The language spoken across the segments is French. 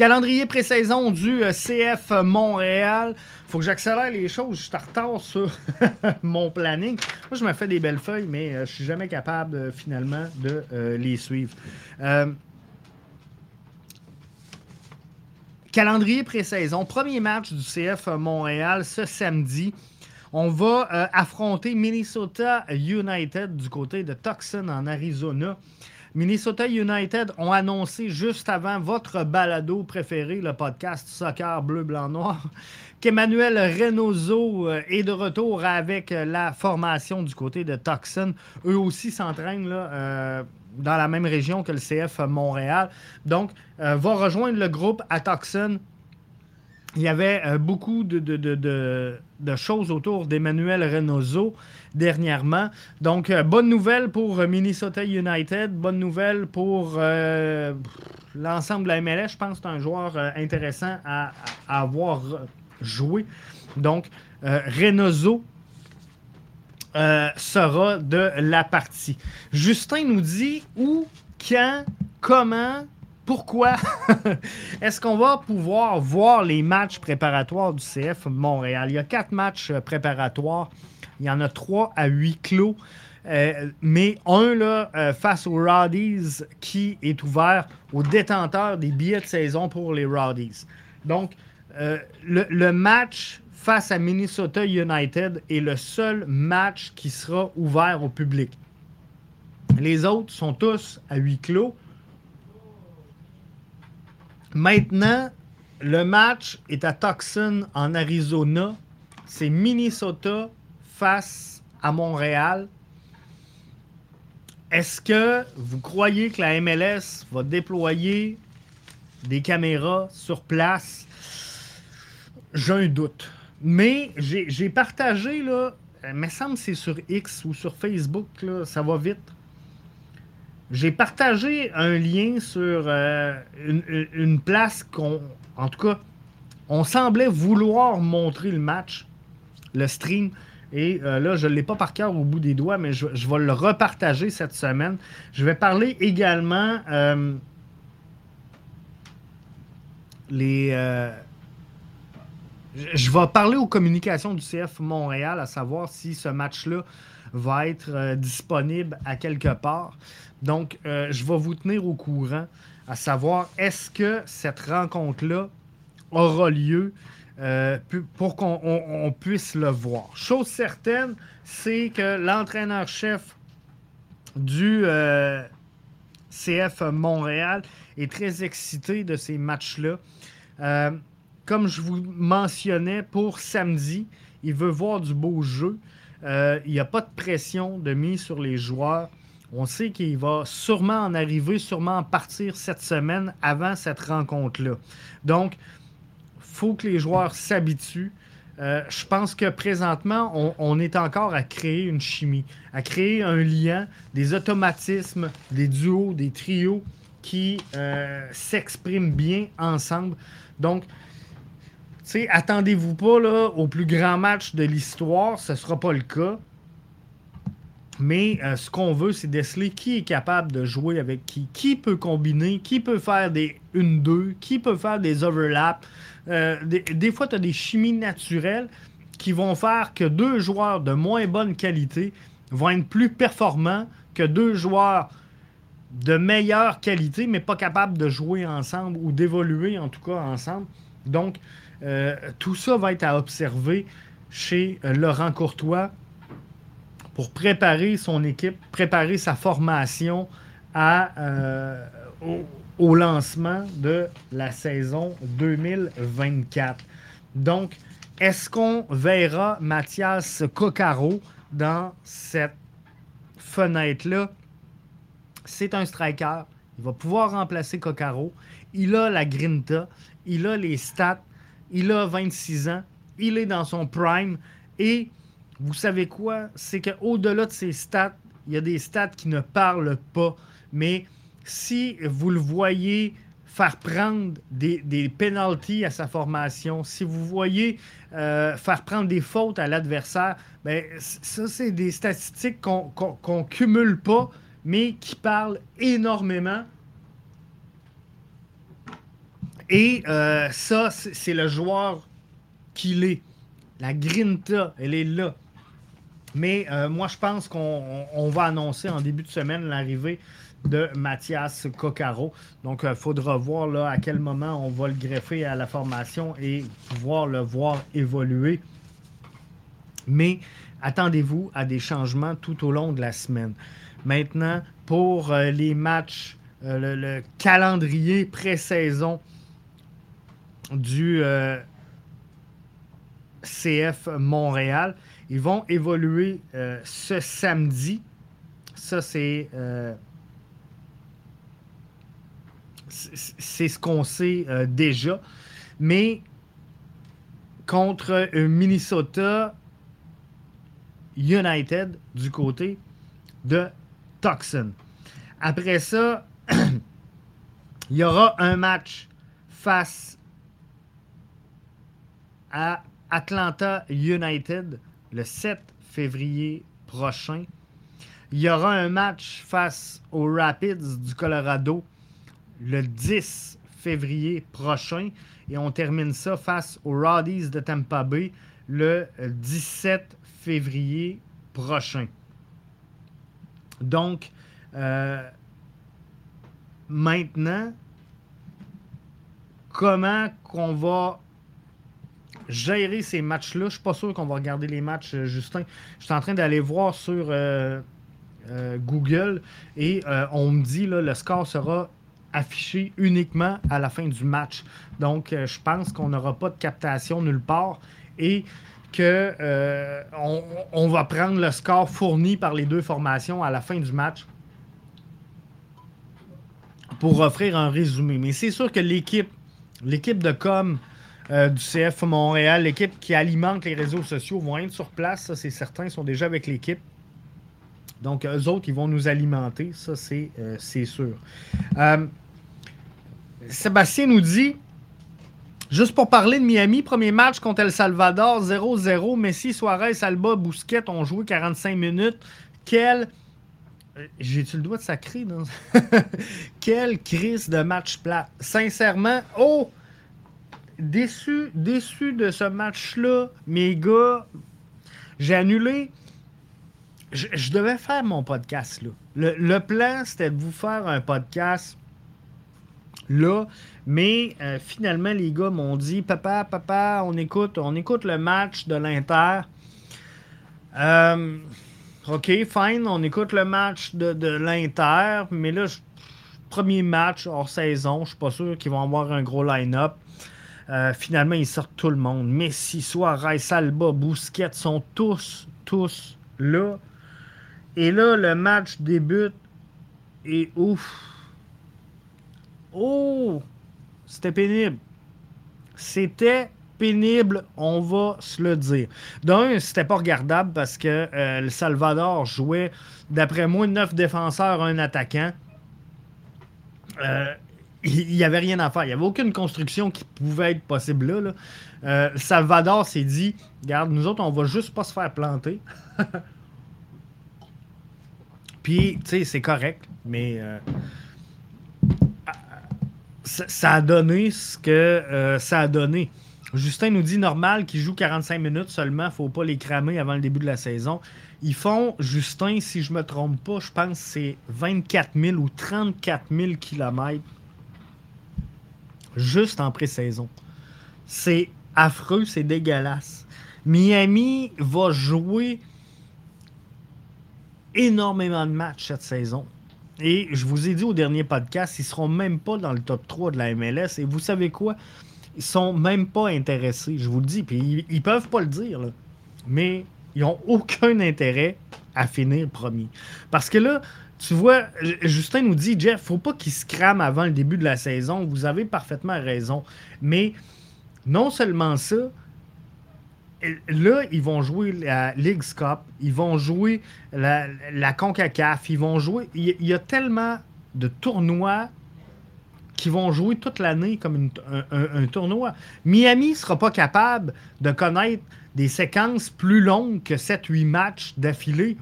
Calendrier pré-saison du euh, CF Montréal. Faut que j'accélère les choses. Je suis en retard sur mon planning. Moi, je me fais des belles feuilles, mais euh, je suis jamais capable euh, finalement de les suivre. calendrier pré-saison. Premier match du CF Montréal ce samedi. On va affronter Minnesota United du côté de Tucson en Arizona. Minnesota United ont annoncé juste avant votre balado préféré, le podcast Soccer Bleu, Blanc, Noir, qu'Emmanuel Reynoso euh, est de retour avec la formation du côté de Tucson. Eux aussi s'entraînent euh, dans la même région que le CF Montréal. Donc, euh, va rejoindre le groupe à Tucson. Il y avait beaucoup de, choses autour d'Emmanuel Reynoso dernièrement. Donc, euh, bonne nouvelle pour Minnesota United, bonne nouvelle pour euh, l'ensemble de la MLS. Je pense que c'est un joueur euh, intéressant à, avoir joué. Donc, Reynoso sera de la partie. Justin nous dit où, quand, comment, pourquoi est-ce qu'on va pouvoir voir les matchs préparatoires du CF Montréal? Il y a quatre matchs préparatoires il y en a trois à huit clos. Euh, mais un là, euh, face aux Rowdies qui est ouvert aux détenteurs des billets de saison pour les Rowdies. Donc, euh, le, match face à Minnesota United est le seul match qui sera ouvert au public. Les autres sont tous à huis clos. Maintenant, le match est à Tucson, en Arizona. C'est Minnesota face à Montréal, est-ce que vous croyez que la MLS va déployer des caméras sur place? J'ai un doute. Mais j'ai partagé, là, il me semble que c'est sur X ou sur Facebook, ça va vite. J'ai partagé un lien sur euh, une, place qu'on, en tout cas, on semblait vouloir montrer le match, le stream. Et euh, là, je ne l'ai pas par cœur au bout des doigts, mais je, vais le repartager cette semaine. Je vais parler également euh, les. Je vais parler aux communications du CF Montréal, à savoir si ce match-là va être disponible à quelque part. Donc, je vais vous tenir au courant, à savoir est-ce que cette rencontre-là aura lieu euh, pour qu'on puisse le voir? Chose certaine, c'est que l'entraîneur-chef du euh, CF Montréal est très excité de ces matchs-là. Euh, comme je vous mentionnais, pour samedi, il veut voir du beau jeu. Il n'y a pas de pression de mise sur les joueurs. On sait qu'il va sûrement en arriver, sûrement en partir cette semaine avant cette rencontre-là. Donc, faut que les joueurs s'habituent. Euh, je pense que présentement, on, est encore à créer une chimie, à créer un lien, des automatismes, des duos, des trios qui euh, s'expriment bien ensemble. Donc, attendez-vous pas là, au plus grand match de l'histoire, ce ne sera pas le cas. Mais euh, ce qu'on veut, c'est déceler qui est capable de jouer avec qui, qui peut combiner, qui peut faire des 1-2, qui peut faire des overlaps. Euh, des, fois, tu as des chimies naturelles qui vont faire que deux joueurs de moins bonne qualité vont être plus performants que deux joueurs de meilleure qualité, mais pas capables de jouer ensemble ou d'évoluer en tout cas ensemble. Donc, euh, tout ça va être à observer chez euh, Laurent Courtois pour préparer son équipe, préparer sa formation à, au lancement de la saison 2024. Donc, est-ce qu'on verra Mathias Coccaro dans cette fenêtre-là? C'est un striker. Il va pouvoir remplacer Coccaro. Il a la grinta. Il a les stats. Il a 26 ans. Il est dans son prime. Et vous savez quoi? C'est qu'au-delà de ses stats, il y a des stats qui ne parlent pas. Mais si vous le voyez faire prendre des, des penalties à sa formation, si vous voyez euh, faire prendre des fautes à l'adversaire, ben, ça, c'est des statistiques qu'on ne cumule pas, mais qui parlent énormément. Et euh, ça, c'est le joueur qu'il est. La grinta, elle est là. Mais euh, moi, je pense qu'on va annoncer en début de semaine l'arrivée de Mathias Coccaro. Donc, il euh, faudra voir là, à quel moment on va le greffer à la formation et pouvoir le voir évoluer. Mais attendez-vous à des changements tout au long de la semaine. Maintenant, pour les matchs, le, calendrier pré-saison du CF Montréal, ils vont évoluer euh, ce samedi. Ça, c'est. Euh, c'est ce qu'on sait euh, déjà. Mais contre Minnesota United du côté de Tucson. Après ça, il y aura un match face à Atlanta United le 7 février prochain. Il y aura un match face aux Rapids du Colorado le 10 février prochain. Et on termine ça face aux Roddies de Tampa Bay le 17 février prochain. Donc, euh, maintenant, comment qu'on va gérer ces matchs-là. Je suis pas sûr qu'on va regarder les matchs, euh, Justin. Je suis en train d'aller voir sur euh, euh, Google et on me dit que le score sera affiché uniquement à la fin du match. Donc, je pense qu'on n'aura pas de captation nulle part et que on, va prendre le score fourni par les deux formations à la fin du match pour offrir un résumé. Mais c'est sûr que l'équipe, l'équipe de com euh, du CF Montréal. L'équipe qui alimente les réseaux sociaux vont être sur place, ça c'est certain, ils sont déjà avec l'équipe. Donc, eux autres, ils vont nous alimenter, ça c'est euh, sûr. Euh, Sébastien nous dit, juste pour parler de Miami, premier match contre El Salvador, 0-0, Messi, Suarez, Alba, Bousquet ont joué 45 minutes. Quel... J'ai-tu le droit de sacrer? Quelle crise de match plat. Sincèrement, oh! Déçu, déçu de ce match-là. Mes gars, j'ai annulé. Je, devais faire mon podcast là. Le, plan, c'était de vous faire un podcast là. Mais euh, finalement, les gars m'ont dit Papa, papa, on écoute, on écoute le match de l'Inter. Euh, OK, fine, on écoute le match de, de l'Inter. Mais là, premier match hors saison, je suis pas sûr qu'ils vont avoir un gros line-up. Euh, finalement, ils sortent tout le monde. Messi, Suarez, Salba, Bousquet sont tous, tous là. Et là, le match débute et ouf. Oh! C'était pénible. C'était pénible, on va se le dire. D'un, c'était pas regardable parce que euh, le Salvador jouait, d'après moi, neuf défenseurs, un attaquant. Euh, il n'y avait rien à faire. Il n'y avait aucune construction qui pouvait être possible là. Euh, Salvador s'est dit Regarde, nous autres, on va juste pas se faire planter. Puis, tu sais, c'est correct, mais euh, ça, a donné ce que euh, ça a donné. Justin nous dit normal qu'il joue 45 minutes seulement, faut pas les cramer avant le début de la saison. Ils font, Justin, si je me trompe pas, je pense que c'est 24 000 ou 34 000 kilomètres juste en pré-saison. C'est affreux, c'est dégueulasse. Miami va jouer énormément de matchs cette saison. Et je vous ai dit au dernier podcast, ils ne seront même pas dans le top 3 de la MLS. Et vous savez quoi? Ils sont même pas intéressés, je vous le dis. Puis ils, ne peuvent pas le dire, mais ils n'ont aucun intérêt à finir premier. Parce que là, tu vois, Justin nous dit, Jeff, faut pas qu'il se crame avant le début de la saison. Vous avez parfaitement raison. Mais non seulement ça, là, ils vont jouer la League Cup, ils vont jouer la, la CONCACAF, ils vont jouer. Il, y a tellement de tournois qui vont jouer toute l'année comme un, tournoi. Miami ne sera pas capable de connaître des séquences plus longues que 7-8 matchs d'affilée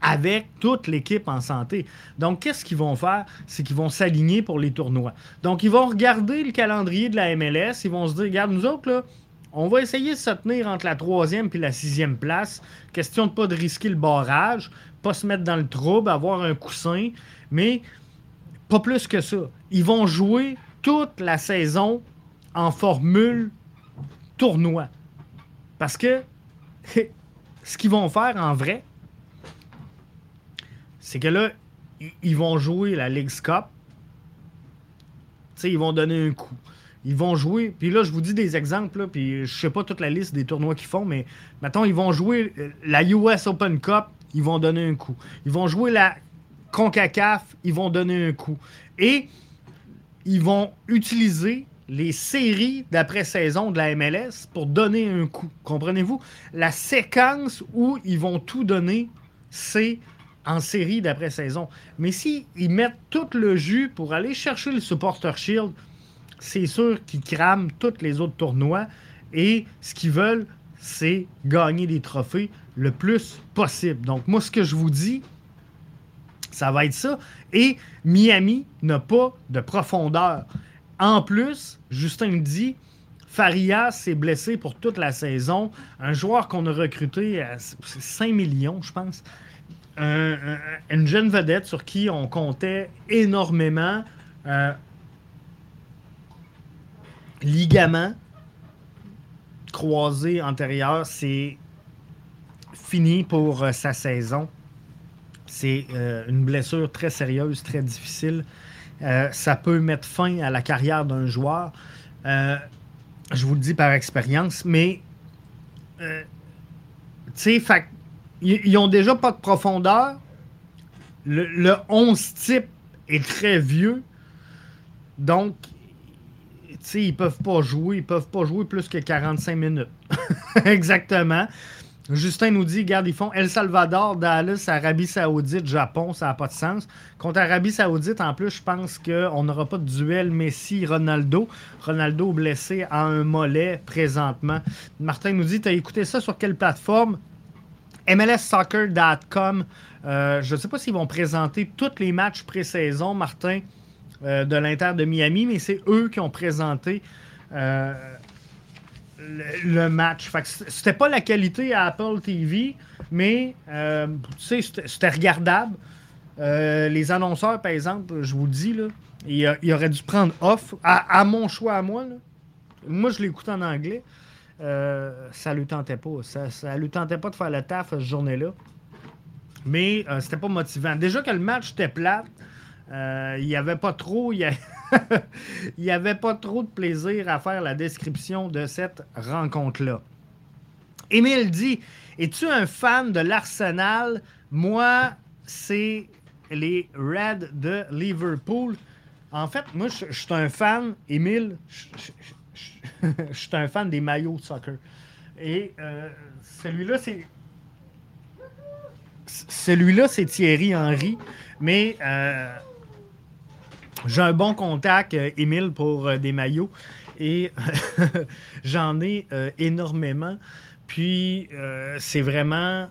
avec toute l'équipe en santé. Donc, qu'est-ce qu'ils vont faire? C'est qu'ils vont s'aligner pour les tournois. Donc, ils vont regarder le calendrier de la MLS. Ils vont se dire, regarde, nous autres, là, on va essayer de se tenir entre la troisième et la sixième place. Question de ne pas de risquer le barrage, pas se mettre dans le trouble, avoir un coussin, mais pas plus que ça. Ils vont jouer toute la saison en formule tournoi. Parce que ce qu'ils vont faire en vrai, c'est que là, ils vont jouer la Ligue Cup. sais, ils vont donner un coup. Ils vont jouer, puis là, je vous dis des exemples, puis je sais pas toute la liste des tournois qu'ils font, mais mettons, ils vont jouer euh, la US Open Cup, ils vont donner un coup. Ils vont jouer la CONCACAF, ils vont donner un coup. Et ils vont utiliser les séries d'après-saison de la MLS pour donner un coup. Comprenez-vous? La séquence où ils vont tout donner, c'est en série d'après-saison. Mais s'ils mettent tout le jus pour aller chercher le Supporter Shield, c'est sûr qu'ils crament tous les autres tournois. Et ce qu'ils veulent, c'est gagner des trophées le plus possible. Donc, moi, ce que je vous dis, ça va être ça. Et Miami n'a pas de profondeur. En plus, Justin me dit, Faria s'est blessé pour toute la saison. Un joueur qu'on a recruté à 5 millions, je pense une jeune vedette sur qui on comptait énormément. Euh, ligament croisé antérieur, c'est fini pour euh, sa saison. C'est euh, une blessure très sérieuse, très difficile. ça peut mettre fin à la carrière d'un joueur. je vous le dis par expérience, mais tu sais, ils n'ont déjà pas de profondeur. Le, 11 type est très vieux. Donc, sais, ils peuvent pas jouer. Ils peuvent pas jouer plus que 45 minutes. Exactement. Justin nous dit, regarde, ils font El Salvador, Dallas, Arabie Saoudite, Japon, ça n'a pas de sens. Contre Arabie Saoudite, en plus, je pense qu'on n'aura pas de duel Messi-Ronaldo. Ronaldo blessé à un mollet présentement. Martin nous dit, tu as écouté ça sur quelle plateforme? MLSsoccer.com. Euh, je ne sais pas s'ils vont présenter tous les matchs pré-saison, Martin, euh, de l'Inter de Miami, mais c'est eux qui ont présenté euh, le, match. C'était pas la qualité à Apple TV, mais c'était regardable. les annonceurs, par exemple, je vous le dis, là, il, aurait dû prendre off à, mon choix à moi. Moi, je l'écoute en anglais. Euh, ça lui tentait pas. Ça, lui tentait pas de faire le taf cette journée-là. Mais euh, c'était pas motivant. Déjà que le match était plat, euh, il n'y avait pas trop. Il y, avait pas trop de plaisir à faire la description de cette rencontre-là. Émile dit Es-tu un fan de l'Arsenal? Moi, c'est les Reds de Liverpool. En fait, moi, je suis un fan, Émile, suis un fan des maillots de soccer. Et euh, celui-là, c'est. Celui-là, c'est Thierry Henry. Mais euh, j'ai un bon contact, euh, Émile, pour des maillots. Et j'en ai énormément. Puis, c'est vraiment.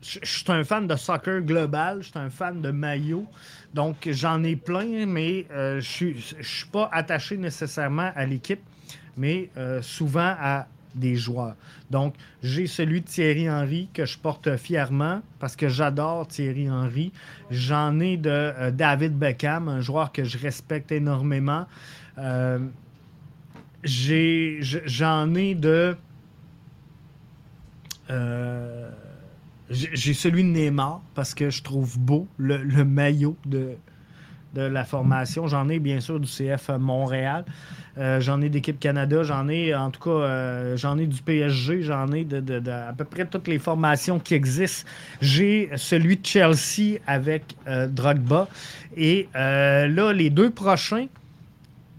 Je suis un fan de soccer global, je suis un fan de maillots. Donc, j'en ai plein, mais je ne suis pas attaché nécessairement à l'équipe mais euh, souvent à des joueurs. Donc, j'ai celui de Thierry Henry que je porte fièrement parce que j'adore Thierry Henry. J'en ai de euh, David Beckham, un joueur que je respecte énormément. Euh, j'en ai, de. j'ai celui de Neymar parce que je trouve beau le, maillot de, de la formation. J'en ai bien sûr du CF Montréal. Euh, j'en ai d'équipe Canada, j'en ai en tout cas, euh, j'en ai du PSG, j'en ai de, à peu près toutes les formations qui existent. J'ai celui de Chelsea avec euh, Drogba. Et là, les deux prochains,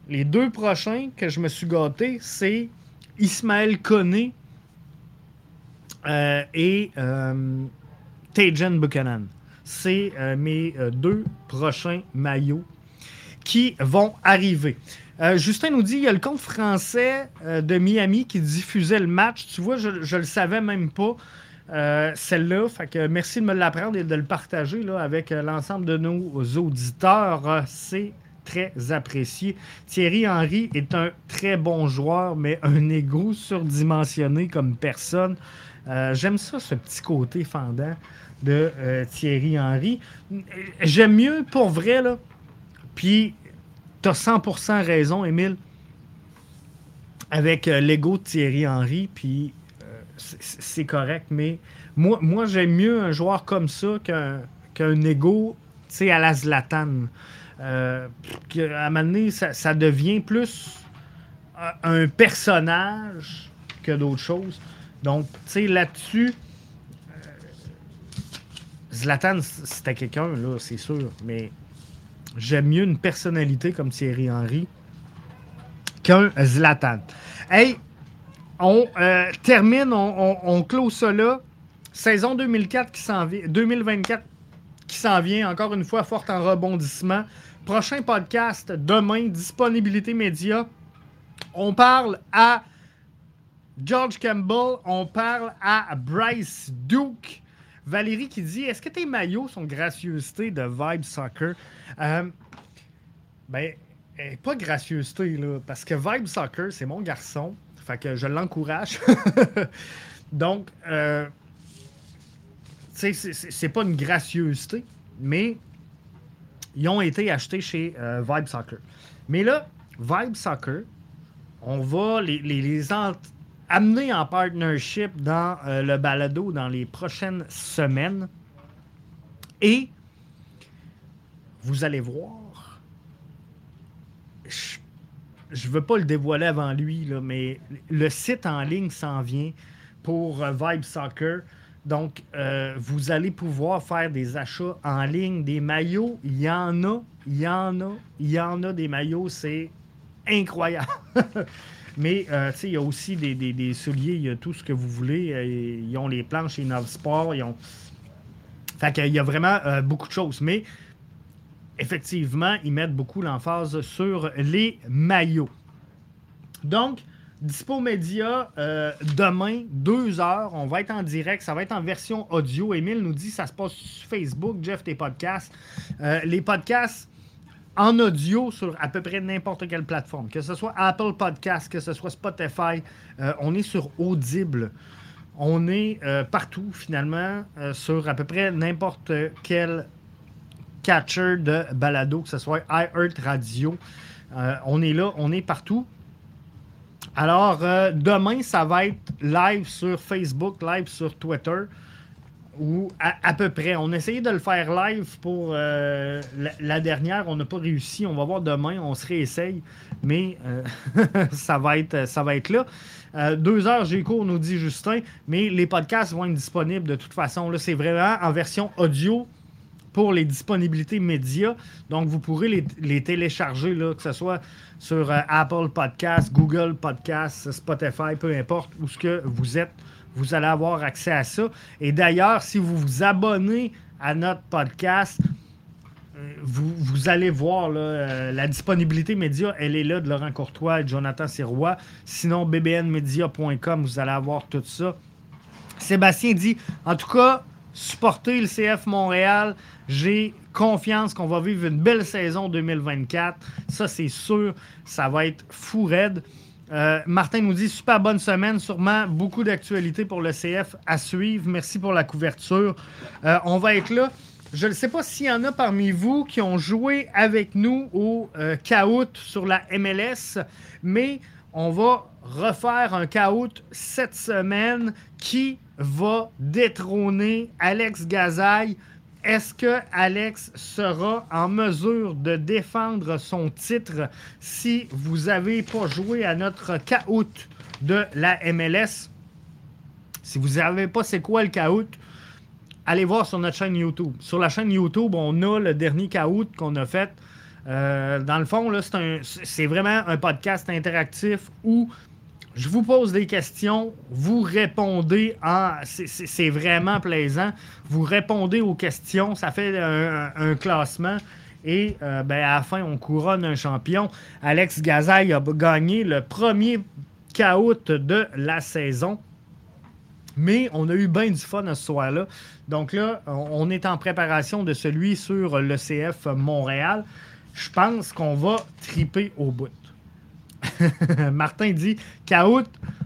les deux prochains que je me suis gâté, c'est Ismaël Koné et Tajan Buchanan. C'est mes deux prochains maillots qui vont arriver. Euh, Justin nous dit il y a le compte français euh, de Miami qui diffusait le match. Tu vois, je ne le savais même pas. celle-là. Merci de me l'apprendre et de le partager avec l'ensemble de nos auditeurs. C'est très apprécié. Thierry Henry est un très bon joueur, mais un ego surdimensionné comme personne. J'aime ça, ce petit côté fendant de Thierry Henry. J'aime mieux pour vrai, là. Puis, tu as 100% raison, Émile avec euh, l'ego de Thierry Henry, puis euh, c'est correct, mais moi, moi j'aime mieux un joueur comme ça qu'un ego à la Zlatan. Euh, à un moment donné, ça, devient plus un personnage que d'autres choses. Donc, tu sais, là-dessus, Zlatan, c'était quelqu'un, là, c'est sûr, mais j'aime mieux une personnalité comme Thierry Henry qu'un Zlatan. Hey, on euh, termine, on, close ça là. Saison 2004 qui s'en vient, 2024 qui s'en vient, encore une fois, forte en rebondissement. Prochain podcast demain, disponibilité média. On parle à George Campbell, on parle à Bryce Duke. Valérie qui dit Est-ce que tes maillots sont gracieuseté de Vibe Soccer? Euh, Ben, pas gracieuseté, là, parce que Vibe Soccer, c'est mon garçon. Fait que je l'encourage. Donc, euh, c'est pas une gracieuseté, mais ils ont été achetés chez euh, Vibe Soccer. Mais là, Vibe Soccer, on va les, les, amener en partnership dans euh, le balado dans les prochaines semaines. Et vous allez voir je ne veux pas le dévoiler avant lui, là, mais le site en ligne s'en vient pour euh, Vibe Soccer. Donc, euh, vous allez pouvoir faire des achats en ligne, des maillots. Il y en a, il y en a, il y en a des maillots. C'est incroyable. Mais, euh, il y a aussi des, souliers, il y a tout ce que vous voulez. Ils ont les planches chez Sport. Ils ont... Fait y a vraiment beaucoup de choses. Mais effectivement, ils mettent beaucoup l'emphase sur les maillots. Donc, Dispo Média, euh, demain, 2 heures, on va être en direct, ça va être en version audio. Émile nous dit ça se passe sur Facebook, Jeff, tes podcasts. Euh, les podcasts en audio sur à peu près n'importe quelle plateforme, que ce soit Apple Podcast, que ce soit Spotify, euh, on est sur Audible. On est partout finalement sur à peu près n'importe quelle catcher de balado, que ce soit iHeart Radio. Euh, on est là, on est partout. Alors, euh, demain, ça va être live sur Facebook, live sur Twitter, ou à, peu près. On a essayé de le faire live pour euh, la, dernière, on n'a pas réussi. On va voir demain, on se réessaye, mais ça, va être, ça va être là. deux heures, j'ai cours, nous dit Justin, mais les podcasts vont être disponibles de toute façon. Là, c'est vraiment en version audio pour les disponibilités médias. Donc, vous pourrez les, télécharger, là, que ce soit sur euh, Apple Podcasts, Google Podcasts, Spotify, peu importe où ce que vous êtes, vous allez avoir accès à ça. Et d'ailleurs, si vous vous abonnez à notre podcast, euh, vous, allez voir euh, la disponibilité média, elle est là de Laurent Courtois et Jonathan Sirois. Sinon, bbnmedia.com, vous allez avoir tout ça. Sébastien dit, en tout cas, supportez le CF Montréal. J'ai confiance qu'on va vivre une belle saison 2024. Ça, c'est sûr. Ça va être fou raide. Euh, Martin nous dit super bonne semaine, sûrement beaucoup d'actualités pour le CF à suivre. Merci pour la couverture. Euh, on va être là. Je ne sais pas s'il y en a parmi vous qui ont joué avec nous au euh, sur la MLS, mais on va refaire un caout cette semaine qui va détrôner Alex Gazaille est-ce que Alex sera en mesure de défendre son titre si vous n'avez pas joué à notre caout de la MLS? Si vous n'avez pas c'est quoi le caout, allez voir sur notre chaîne YouTube. Sur la chaîne YouTube, on a le dernier caout qu'on a fait. Euh, dans le fond, c'est vraiment un podcast interactif où je vous pose des questions, vous répondez en. C'est vraiment plaisant. Vous répondez aux questions, ça fait un, classement. Et euh, ben, à la fin, on couronne un champion. Alex Gazaille a gagné le premier caout de la saison. Mais on a eu bien du fun ce soir-là. Donc là, on est en préparation de celui sur le CF Montréal. Je pense qu'on va triper au bout. Martin dit qu'à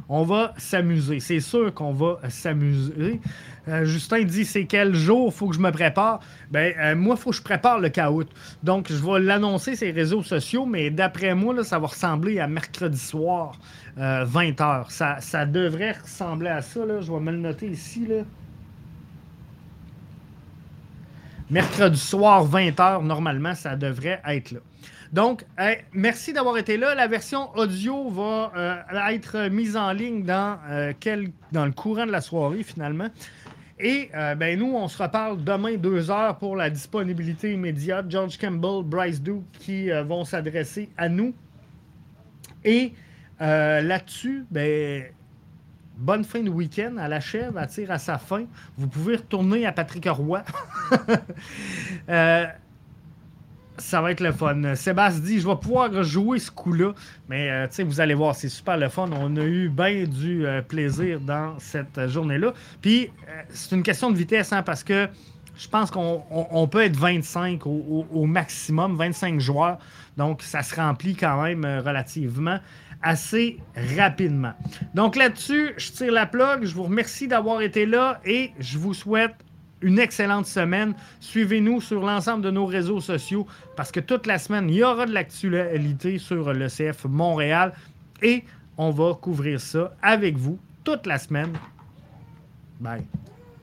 on va s'amuser. C'est sûr qu'on va s'amuser. Euh, Justin dit c'est quel jour faut que je me prépare? Ben euh, moi, il faut que je prépare le caout. Donc, je vais l'annoncer sur les réseaux sociaux, mais d'après moi, ça va ressembler à mercredi soir, 20h. Euh, ça, devrait ressembler à ça. Je vais me le noter ici. Mercredi soir, 20h, normalement, ça devrait être là. Donc, merci d'avoir été là. La version audio va être mise en ligne dans, quel, dans le courant de la soirée, finalement. Et euh, ben, nous, on se reparle demain, deux heures, pour la disponibilité immédiate. George Campbell, Bryce Duke qui euh, vont s'adresser à nous. Et euh, là-dessus, ben, bonne fin de week-end. À la chèvre, à tire à sa fin. Vous pouvez retourner à Patrick Roy. ça va être le fun. Sébastien dit, je vais pouvoir jouer ce coup-là. Mais euh, vous allez voir, c'est super le fun. On a eu bien du euh, plaisir dans cette journée-là. Puis, euh, c'est une question de vitesse, hein, parce que je pense qu'on peut être 25 au, maximum, 25 joueurs. Donc, ça se remplit quand même relativement assez rapidement. Donc là-dessus, je tire la plug. Je vous remercie d'avoir été là et je vous souhaite une excellente semaine. Suivez-nous sur l'ensemble de nos réseaux sociaux parce que toute la semaine, il y aura de l'actualité sur le CF Montréal et on va couvrir ça avec vous toute la semaine. Bye.